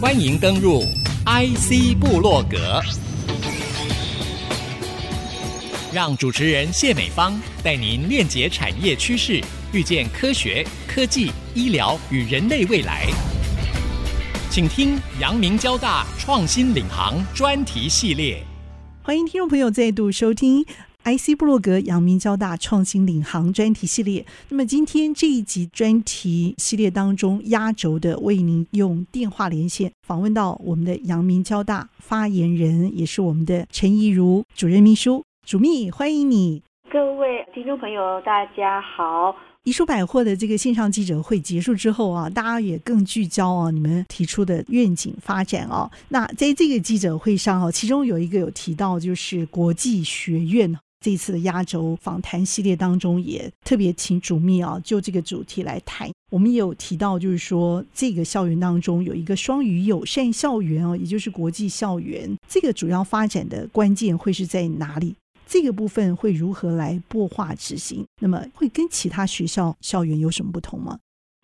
欢迎登入 IC 部落格，让主持人谢美芳带您链接产业趋势，遇见科学、科技、医疗与人类未来。请听阳明交大创新领航专题系列。欢迎听众朋友再度收听。IC 部落格阳明交大创新领航专题系列，那么今天这一集专题系列当中，压轴的为您用电话连线访问到我们的阳明交大发言人，也是我们的陈怡如主任秘书，主秘欢迎你。各位听众朋友，大家好。宜书百货的这个线上记者会结束之后啊，大家也更聚焦啊，你们提出的愿景发展啊。那在这个记者会上啊，其中有一个有提到，就是国际学院。这次的压轴访谈系列当中，也特别请主秘啊，就这个主题来谈。我们也有提到，就是说这个校园当中有一个双语友善校园哦，也就是国际校园。这个主要发展的关键会是在哪里？这个部分会如何来擘画执行？那么会跟其他学校校园有什么不同吗？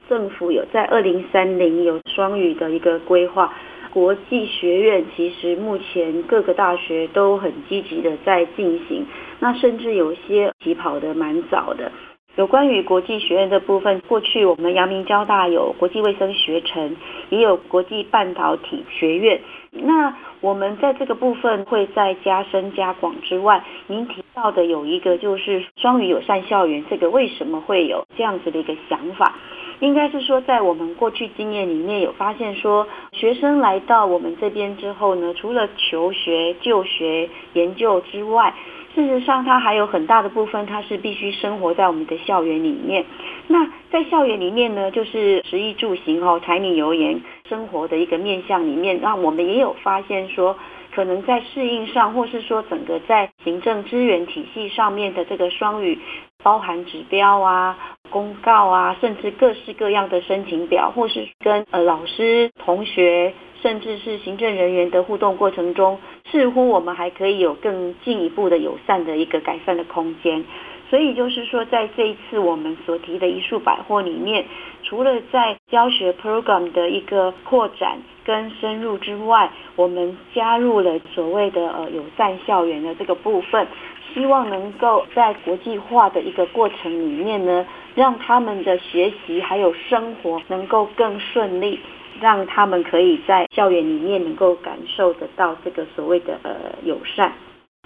政府有在二零三零有双语的一个规划。国际学院其实目前各个大学都很积极的在进行，那甚至有些起跑的蛮早的。有关于国际学院的部分，过去我们阳明交大有国际卫生学程，也有国际半导体学院。那我们在这个部分会再加深加广之外，您提到的有一个就是双语友善校园，这个为什么会有这样子的一个想法？应该是说，在我们过去经验里面有发现说，学生来到我们这边之后呢，除了求学、就学、研究之外，事实上它还有很大的部分，它是必须生活在我们的校园里面。那在校园里面呢，就是食衣住行哦，柴米油盐生活的一个面向里面，那我们也有发现说，可能在适应上，或是说整个在行政资源体系上面的这个双语，包含指标啊。公告啊，甚至各式各样的申请表，或是跟呃老师、同学，甚至是行政人员的互动过程中，似乎我们还可以有更进一步的友善的一个改善的空间。所以就是说，在这一次我们所提的怡舒百货里面，除了在教学 program 的一个扩展跟深入之外，我们加入了所谓的呃友善校园的这个部分。希望能够在国际化的一个过程里面呢，让他们的学习还有生活能够更顺利，让他们可以在校园里面能够感受得到这个所谓的呃友善。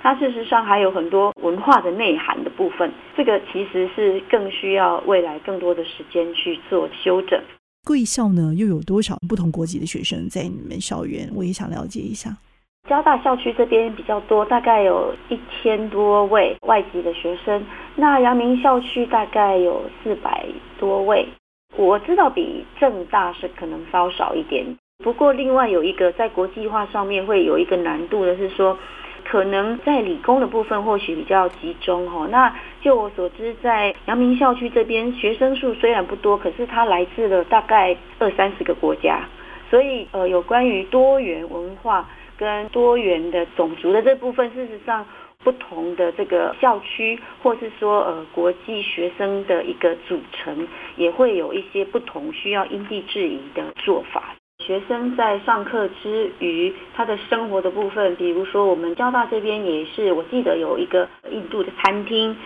它事实上还有很多文化的内涵的部分，这个其实是更需要未来更多的时间去做修整。贵校呢又有多少不同国籍的学生在你们校园？我也想了解一下。交大校区这边比较多，大概有一千多位外籍的学生。那阳明校区大概有四百多位，我知道比正大是可能稍少一点。不过另外有一个在国际化上面会有一个难度的是说，可能在理工的部分或许比较集中哈。那就我所知，在阳明校区这边学生数虽然不多，可是它来自了大概二三十个国家，所以呃有关于多元文化。跟多元的种族的这部分，事实上不同的这个校区，或是说呃国际学生的一个组成，也会有一些不同，需要因地制宜的做法。学生在上课之余，他的生活的部分，比如说我们交大这边也是，我记得有一个印度的餐厅。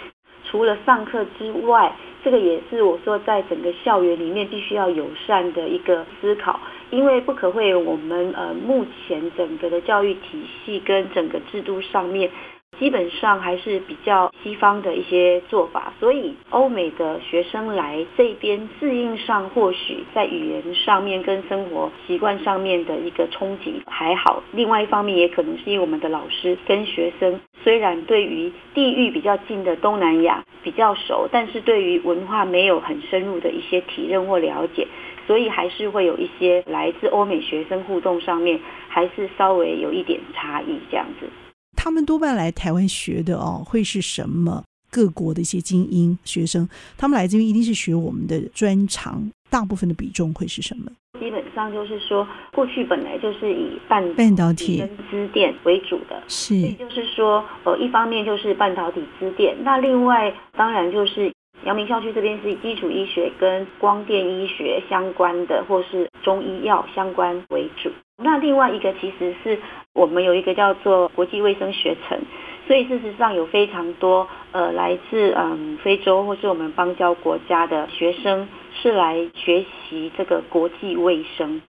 除了上课之外，这个也是我说在整个校园里面必须要友善的一个思考，因为不可讳我们呃目前整个的教育体系跟整个制度上面。基本上还是比较西方的一些做法，所以欧美的学生来这边适应上，或许在语言上面跟生活习惯上面的一个冲击还好。另外一方面，也可能是因为我们的老师跟学生虽然对于地域比较近的东南亚比较熟，但是对于文化没有很深入的一些体认或了解，所以还是会有一些来自欧美学生互动上面还是稍微有一点差异这样子。他们多半来台湾学的哦，会是什么？各国的一些精英学生，他们来这边一定是学我们的专长，大部分的比重会是什么？基本上就是说，过去本来就是以半半导体跟资电为主的，是，也就是说，呃，一方面就是半导体资电，那另外当然就是阳明校区这边是以基础医学跟光电医学相关的，或是中医药相关为主。那另外一个其实是我们有一个叫做国际卫生学程，所以事实上有非常多呃来自嗯非洲或是我们邦交国家的学生是来学习这个国际卫生。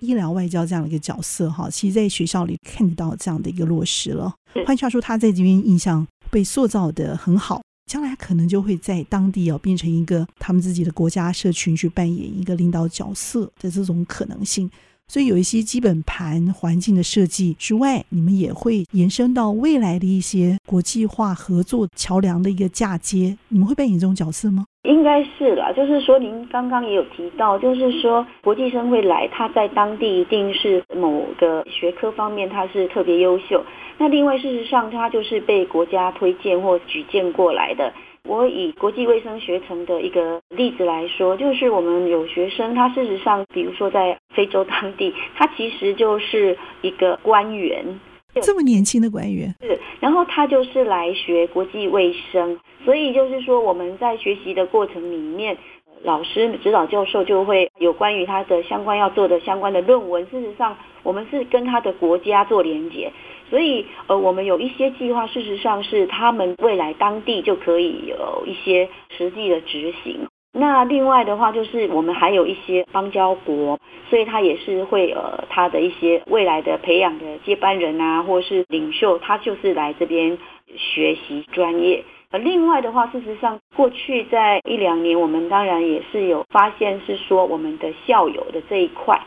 医疗外交这样的一个角色哈，其实在学校里看得到这样的一个落实了。换句话说，他在这边印象被塑造的很好，将来可能就会在当地哦变成一个他们自己的国家社群去扮演一个领导角色的这种可能性。所以有一些基本盘环境的设计之外，你们也会延伸到未来的一些国际化合作桥梁的一个嫁接，你们会扮演这种角色吗？应该是啦，就是说您刚刚也有提到，就是说国际生会来，他在当地一定是某个学科方面他是特别优秀。那另外事实上，他就是被国家推荐或举荐过来的。我以国际卫生学程的一个例子来说，就是我们有学生，他事实上，比如说在非洲当地，他其实就是一个官员，这么年轻的官员。是，然后他就是来学国际卫生，所以就是说我们在学习的过程里面，老师指导教授就会有关于他的相关要做的相关的论文，事实上我们是跟他的国家做连接。所以，呃，我们有一些计划，事实上是他们未来当地就可以有一些实际的执行。那另外的话，就是我们还有一些邦交国，所以他也是会呃，他的一些未来的培养的接班人啊，或是领袖，他就是来这边学习专业。呃，另外的话，事实上过去在一两年，我们当然也是有发现，是说我们的校友的这一块，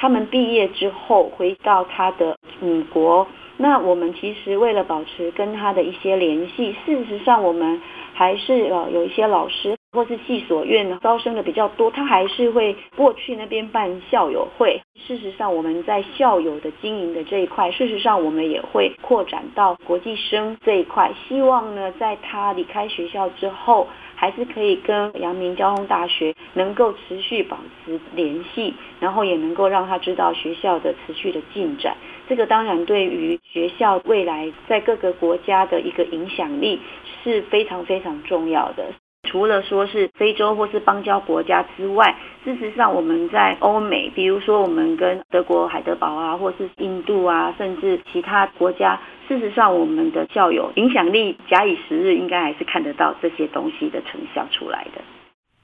他们毕业之后回到他的母国。那我们其实为了保持跟他的一些联系，事实上我们还是呃有一些老师或是系所院招生的比较多，他还是会过去那边办校友会。事实上我们在校友的经营的这一块，事实上我们也会扩展到国际生这一块，希望呢在他离开学校之后，还是可以跟阳明交通大学能够持续保持联系，然后也能够让他知道学校的持续的进展。这个当然对于学校未来在各个国家的一个影响力是非常非常重要的。除了说是非洲或是邦交国家之外，事实上我们在欧美，比如说我们跟德国海德堡啊，或是印度啊，甚至其他国家，事实上我们的校友影响力假以时日，应该还是看得到这些东西的成效出来的。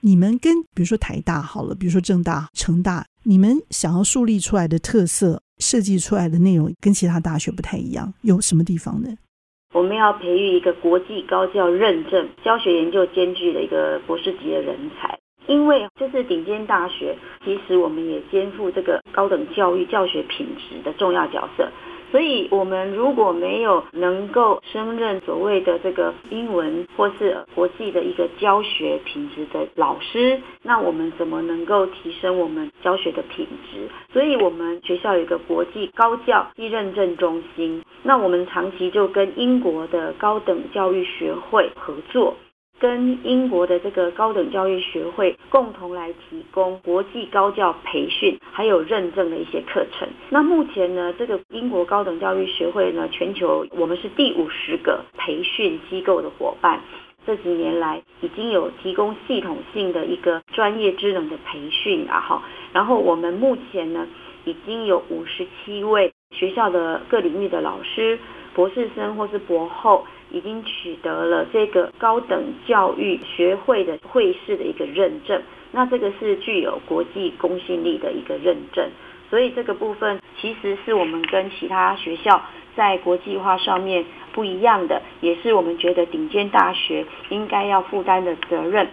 你们跟比如说台大好了，比如说政大、成大，你们想要树立出来的特色，设计出来的内容跟其他大学不太一样，有什么地方呢？我们要培育一个国际高教认证、教学研究兼具的一个博士级的人才，因为这是顶尖大学，其实我们也肩负这个高等教育教学品质的重要角色。所以，我们如果没有能够胜任所谓的这个英文或是国际的一个教学品质的老师，那我们怎么能够提升我们教学的品质？所以我们学校有一个国际高教一认证中心，那我们长期就跟英国的高等教育学会合作。跟英国的这个高等教育学会共同来提供国际高教培训还有认证的一些课程。那目前呢，这个英国高等教育学会呢，全球我们是第五十个培训机构的伙伴。这几年来已经有提供系统性的一个专业知能的培训啊，哈。然后我们目前呢，已经有五十七位学校的各领域的老师、博士生或是博后。已经取得了这个高等教育学会的会士的一个认证，那这个是具有国际公信力的一个认证，所以这个部分其实是我们跟其他学校在国际化上面不一样的，也是我们觉得顶尖大学应该要负担的责任。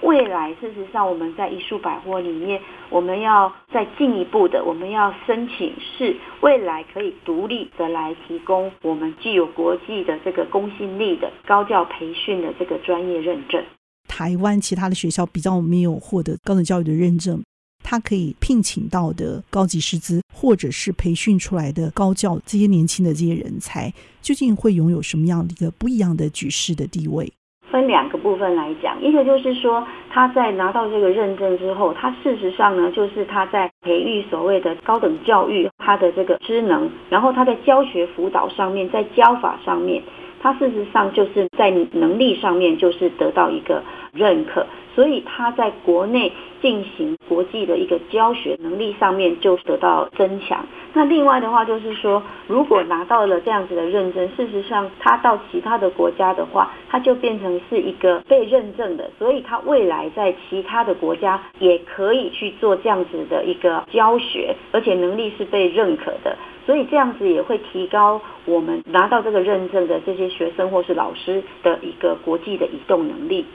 未来，事实上，我们在一树百货里面，我们要再进一步的，我们要申请是未来可以独立的来提供我们具有国际的这个公信力的高教培训的这个专业认证。台湾其他的学校比较没有获得高等教育的认证，他可以聘请到的高级师资，或者是培训出来的高教这些年轻的这些人才，究竟会拥有什么样的一个不一样的举世的地位？分两个部分来讲，一个就是说他在拿到这个认证之后，他事实上呢，就是他在培育所谓的高等教育，他的这个职能，然后他在教学辅导上面，在教法上面，他事实上就是在能力上面就是得到一个认可。所以他在国内进行国际的一个教学能力上面就得到增强。那另外的话就是说，如果拿到了这样子的认证，事实上他到其他的国家的话，他就变成是一个被认证的，所以他未来在其他的国家也可以去做这样子的一个教学，而且能力是被认可的。所以这样子也会提高我们拿到这个认证的这些学生或是老师的一个国际的移动能力。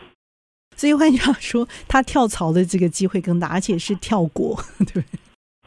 所以换句话说，他跳槽的这个机会更大，而且是跳国，对。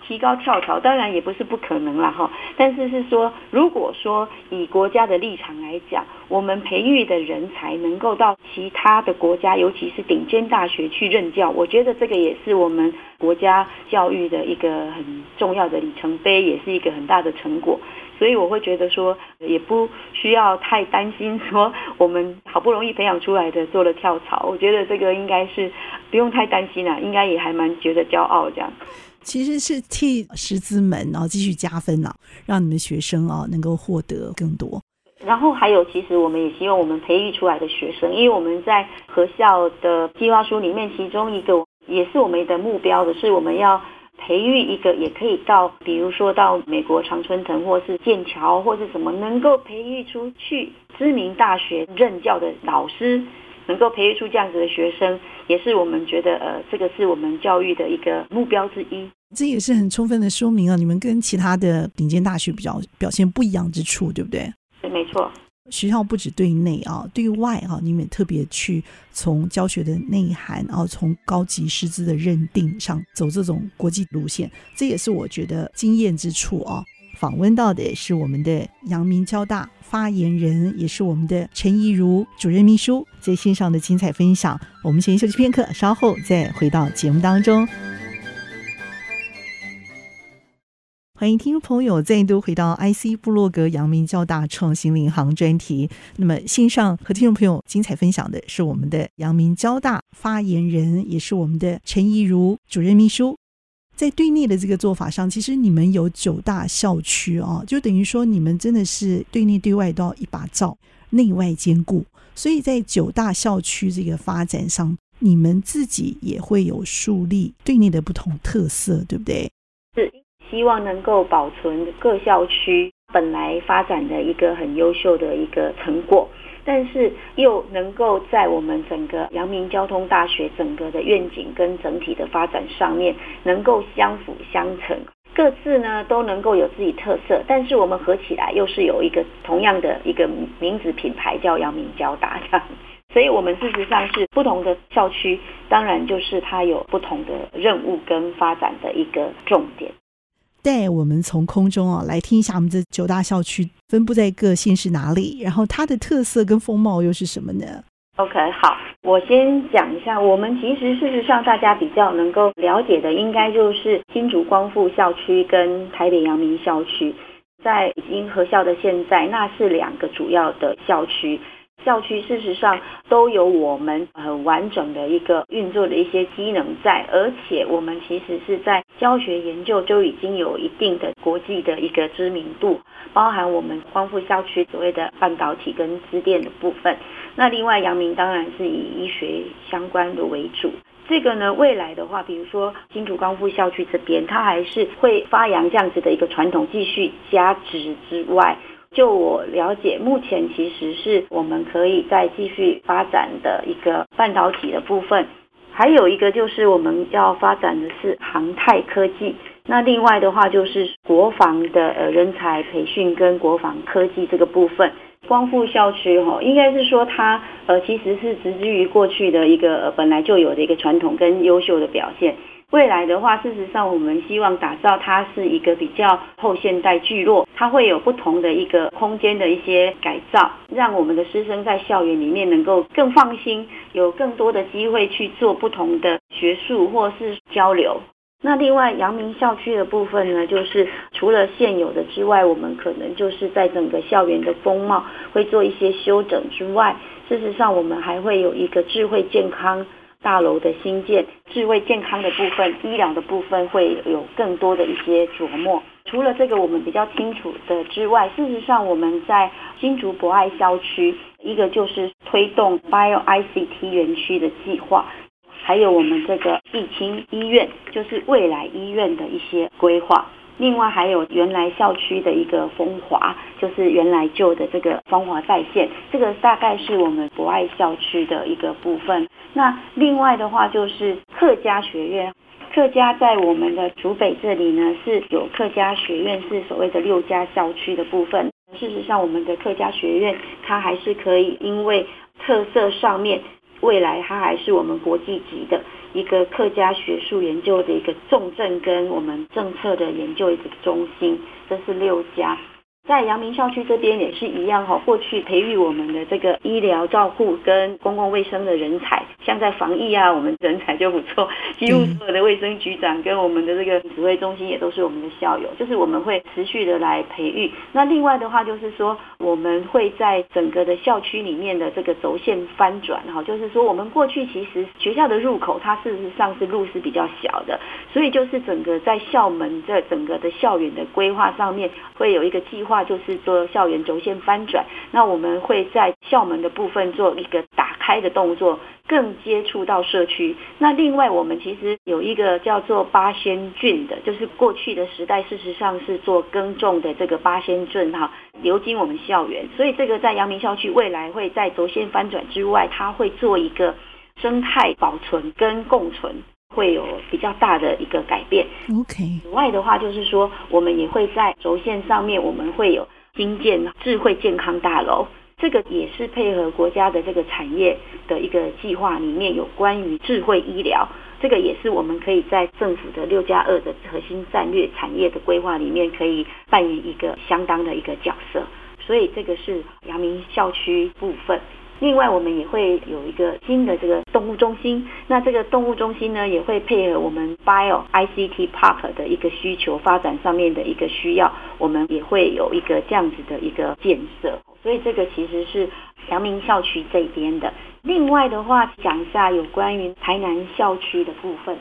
提高跳槽当然也不是不可能了哈，但是是说，如果说以国家的立场来讲，我们培育的人才能够到其他的国家，尤其是顶尖大学去任教，我觉得这个也是我们国家教育的一个很重要的里程碑，也是一个很大的成果。所以我会觉得说，也不需要太担心说，我们好不容易培养出来的做了跳槽，我觉得这个应该是不用太担心了，应该也还蛮觉得骄傲这样。其实是替师资们然后继续加分了，让你们学生啊能够获得更多。然后还有，其实我们也希望我们培育出来的学生，因为我们在合校的计划书里面，其中一个也是我们的目标的是，我们要。培育一个也可以到，比如说到美国常春藤，或是剑桥，或是什么，能够培育出去知名大学任教的老师，能够培育出这样子的学生，也是我们觉得呃，这个是我们教育的一个目标之一。这也是很充分的说明啊，你们跟其他的顶尖大学比较表现不一样之处，对不对？对，没错。学校不止对内啊，对外啊，你们也特别去从教学的内涵，然后从高级师资的认定上走这种国际路线，这也是我觉得惊艳之处啊。访问到的是我们的阳明交大发言人，也是我们的陈怡如主任秘书，在线上的精彩分享。我们先休息片刻，稍后再回到节目当中。欢迎听众朋友再度回到 IC 部落格阳明交大创新领航专题。那么线上和听众朋友精彩分享的是我们的阳明交大发言人，也是我们的陈怡如主任秘书。在对内的这个做法上，其实你们有九大校区啊，就等于说你们真的是对内对外都要一把照，内外兼顾。所以在九大校区这个发展上，你们自己也会有树立对内的不同特色，对不对？是。希望能够保存各校区本来发展的一个很优秀的一个成果，但是又能够在我们整个阳明交通大学整个的愿景跟整体的发展上面能够相辅相成，各自呢都能够有自己特色，但是我们合起来又是有一个同样的一个名字品牌叫阳明交大这样，所以我们事实上是不同的校区，当然就是它有不同的任务跟发展的一个重点。带我们从空中啊来听一下，我们这九大校区分布在各县市哪里，然后它的特色跟风貌又是什么呢？OK，好，我先讲一下，我们其实事实上大家比较能够了解的，应该就是新竹光复校区跟台北阳明校区，在已经合校的现在，那是两个主要的校区。校区事实上都有我们很完整的一个运作的一些机能在，而且我们其实是在教学研究就已经有一定的国际的一个知名度，包含我们光复校区所谓的半导体跟资电的部分。那另外阳明当然是以医学相关的为主。这个呢，未来的话，比如说新竹光复校区这边，它还是会发扬这样子的一个传统，继续加值之外。就我了解，目前其实是我们可以再继续发展的一个半导体的部分，还有一个就是我们要发展的是航太科技。那另外的话就是国防的呃人才培训跟国防科技这个部分。光复校区哈，应该是说它呃其实是植之于过去的一个本来就有的一个传统跟优秀的表现。未来的话，事实上，我们希望打造它是一个比较后现代聚落，它会有不同的一个空间的一些改造，让我们的师生在校园里面能够更放心，有更多的机会去做不同的学术或是交流。那另外，阳明校区的部分呢，就是除了现有的之外，我们可能就是在整个校园的风貌会做一些修整之外，事实上，我们还会有一个智慧健康。大楼的新建，智慧健康的部分，医疗的部分会有更多的一些琢磨。除了这个我们比较清楚的之外，事实上我们在新竹博爱校区，一个就是推动 Bio ICT 园区的计划，还有我们这个亿青医院，就是未来医院的一些规划。另外还有原来校区的一个风华，就是原来旧的这个风华再现，这个大概是我们博爱校区的一个部分。那另外的话就是客家学院，客家在我们的竹北这里呢是有客家学院，是所谓的六家校区的部分。事实上，我们的客家学院它还是可以，因为特色上面，未来它还是我们国际级的。一个客家学术研究的一个重镇，跟我们政策的研究一个中心，这是六家。在阳明校区这边也是一样哈，过去培育我们的这个医疗照护跟公共卫生的人才，像在防疫啊，我们人才就不错，几乎所有的卫生局长跟我们的这个指挥中心也都是我们的校友，就是我们会持续的来培育。那另外的话就是说，我们会在整个的校区里面的这个轴线翻转哈，就是说我们过去其实学校的入口它事实上是路是比较小的，所以就是整个在校门这整个的校园的规划上面会有一个计划。就是做校园轴线翻转，那我们会在校门的部分做一个打开的动作，更接触到社区。那另外，我们其实有一个叫做八仙郡的，就是过去的时代，事实上是做耕种的这个八仙圳哈，流经我们校园。所以这个在阳明校区未来会在轴线翻转之外，它会做一个生态保存跟共存。会有比较大的一个改变。OK，此外的话，就是说我们也会在轴线上面，我们会有新建智慧健康大楼。这个也是配合国家的这个产业的一个计划里面有关于智慧医疗。这个也是我们可以在政府的六加二的核心战略产业的规划里面可以扮演一个相当的一个角色。所以这个是阳明校区部分。另外，我们也会有一个新的这个动物中心。那这个动物中心呢，也会配合我们 Bio ICT Park 的一个需求发展上面的一个需要，我们也会有一个这样子的一个建设。所以这个其实是阳明校区这边的。另外的话，讲一下有关于台南校区的部分。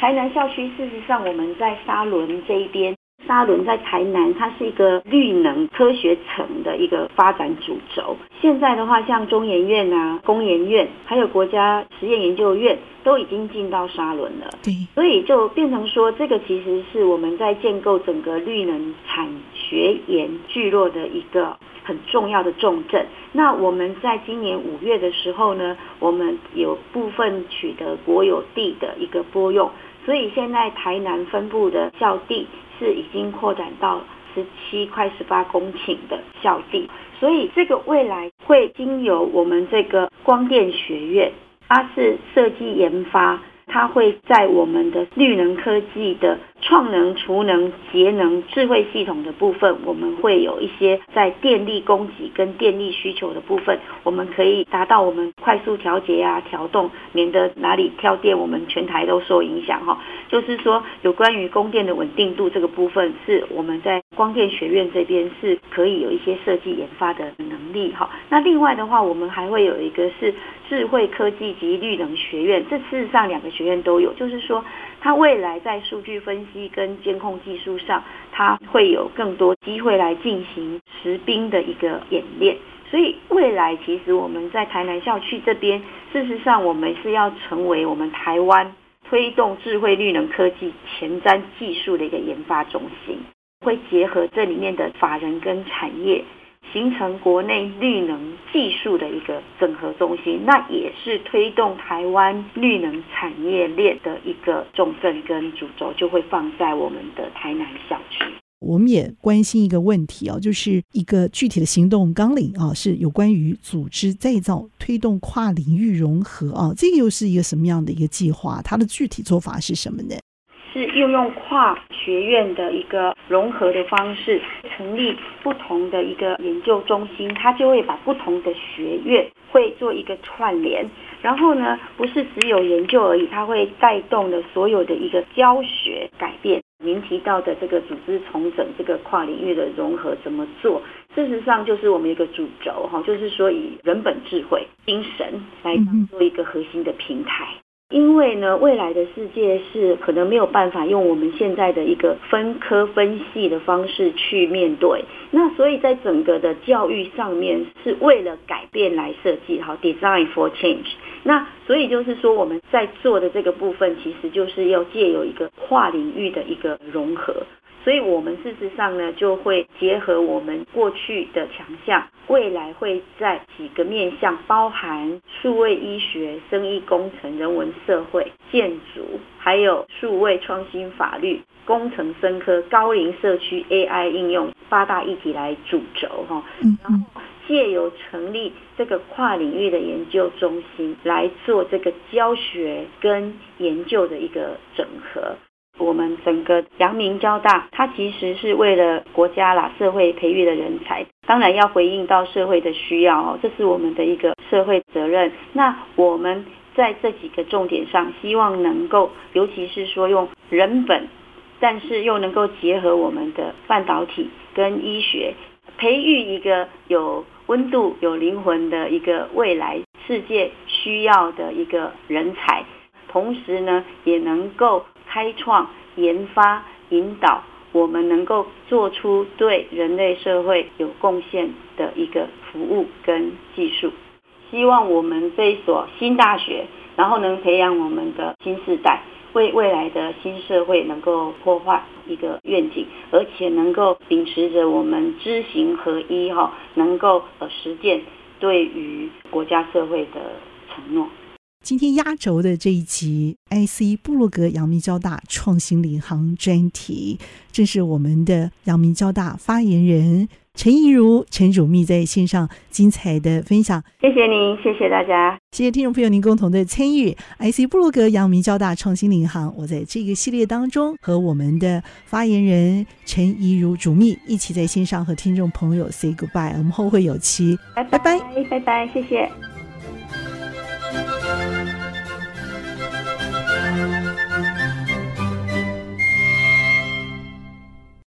台南校区事实上，我们在沙仑这一边。沙仑在台南，它是一个绿能科学城的一个发展主轴。现在的话，像中研院啊、工研院，还有国家实验研究院，都已经进到沙仑了。对，所以就变成说，这个其实是我们在建构整个绿能产学研聚落的一个很重要的重镇。那我们在今年五月的时候呢，我们有部分取得国有地的一个拨用，所以现在台南分部的校地。是已经扩展到十七块十八公顷的校地，所以这个未来会经由我们这个光电学院，它是设计研发。它会在我们的绿能科技的创能、储能、节能、智慧系统的部分，我们会有一些在电力供给跟电力需求的部分，我们可以达到我们快速调节啊、调动，免得哪里跳电，我们全台都受影响哈。就是说，有关于供电的稳定度这个部分，是我们在光电学院这边是可以有一些设计研发的能力哈。那另外的话，我们还会有一个是。智慧科技及绿能学院，这事实上两个学院都有，就是说，它未来在数据分析跟监控技术上，它会有更多机会来进行实兵的一个演练。所以未来其实我们在台南校区这边，事实上我们是要成为我们台湾推动智慧绿能科技前瞻技术的一个研发中心，会结合这里面的法人跟产业。形成国内绿能技术的一个整合中心，那也是推动台湾绿能产业链的一个重镇跟主轴，就会放在我们的台南校区。我们也关心一个问题啊，就是一个具体的行动纲领啊，是有关于组织再造、推动跨领域融合啊，这个又是一个什么样的一个计划？它的具体做法是什么呢？是运用跨学院的一个融合的方式，成立不同的一个研究中心，它就会把不同的学院会做一个串联，然后呢，不是只有研究而已，它会带动了所有的一个教学改变。您提到的这个组织重整，这个跨领域的融合怎么做？事实上就是我们一个主轴哈，就是说以人本智慧精神来当做一个核心的平台。因为呢，未来的世界是可能没有办法用我们现在的一个分科分系的方式去面对，那所以在整个的教育上面是为了改变来设计，好，design for change，那所以就是说，我们在做的这个部分，其实就是要借有一个跨领域的一个融合。所以，我们事实上呢，就会结合我们过去的强项，未来会在几个面向，包含数位医学、生医工程、人文社会、建筑，还有数位创新、法律、工程、生科、高龄社区、AI 应用八大议题来主轴哈。然后借由成立这个跨领域的研究中心，来做这个教学跟研究的一个整合。我们整个阳明交大，它其实是为了国家啦、社会培育的人才，当然要回应到社会的需要哦，这是我们的一个社会责任。那我们在这几个重点上，希望能够，尤其是说用人本，但是又能够结合我们的半导体跟医学，培育一个有温度、有灵魂的一个未来世界需要的一个人才，同时呢，也能够。开创、研发、引导，我们能够做出对人类社会有贡献的一个服务跟技术。希望我们这一所新大学，然后能培养我们的新世代，为未来的新社会能够破坏一个愿景，而且能够秉持着我们知行合一哈，能够呃实践对于国家社会的承诺。今天压轴的这一集，IC 部落格阳明交大创新领航专题，正是我们的阳明交大发言人陈怡如、陈主秘在线上精彩的分享。谢谢您，谢谢大家，谢谢听众朋友您共同的参与。IC 部落格阳明交大创新领航，我在这个系列当中和我们的发言人陈怡如主秘一起在线上和听众朋友 say goodbye，我们后会有期，拜拜，拜拜，谢谢。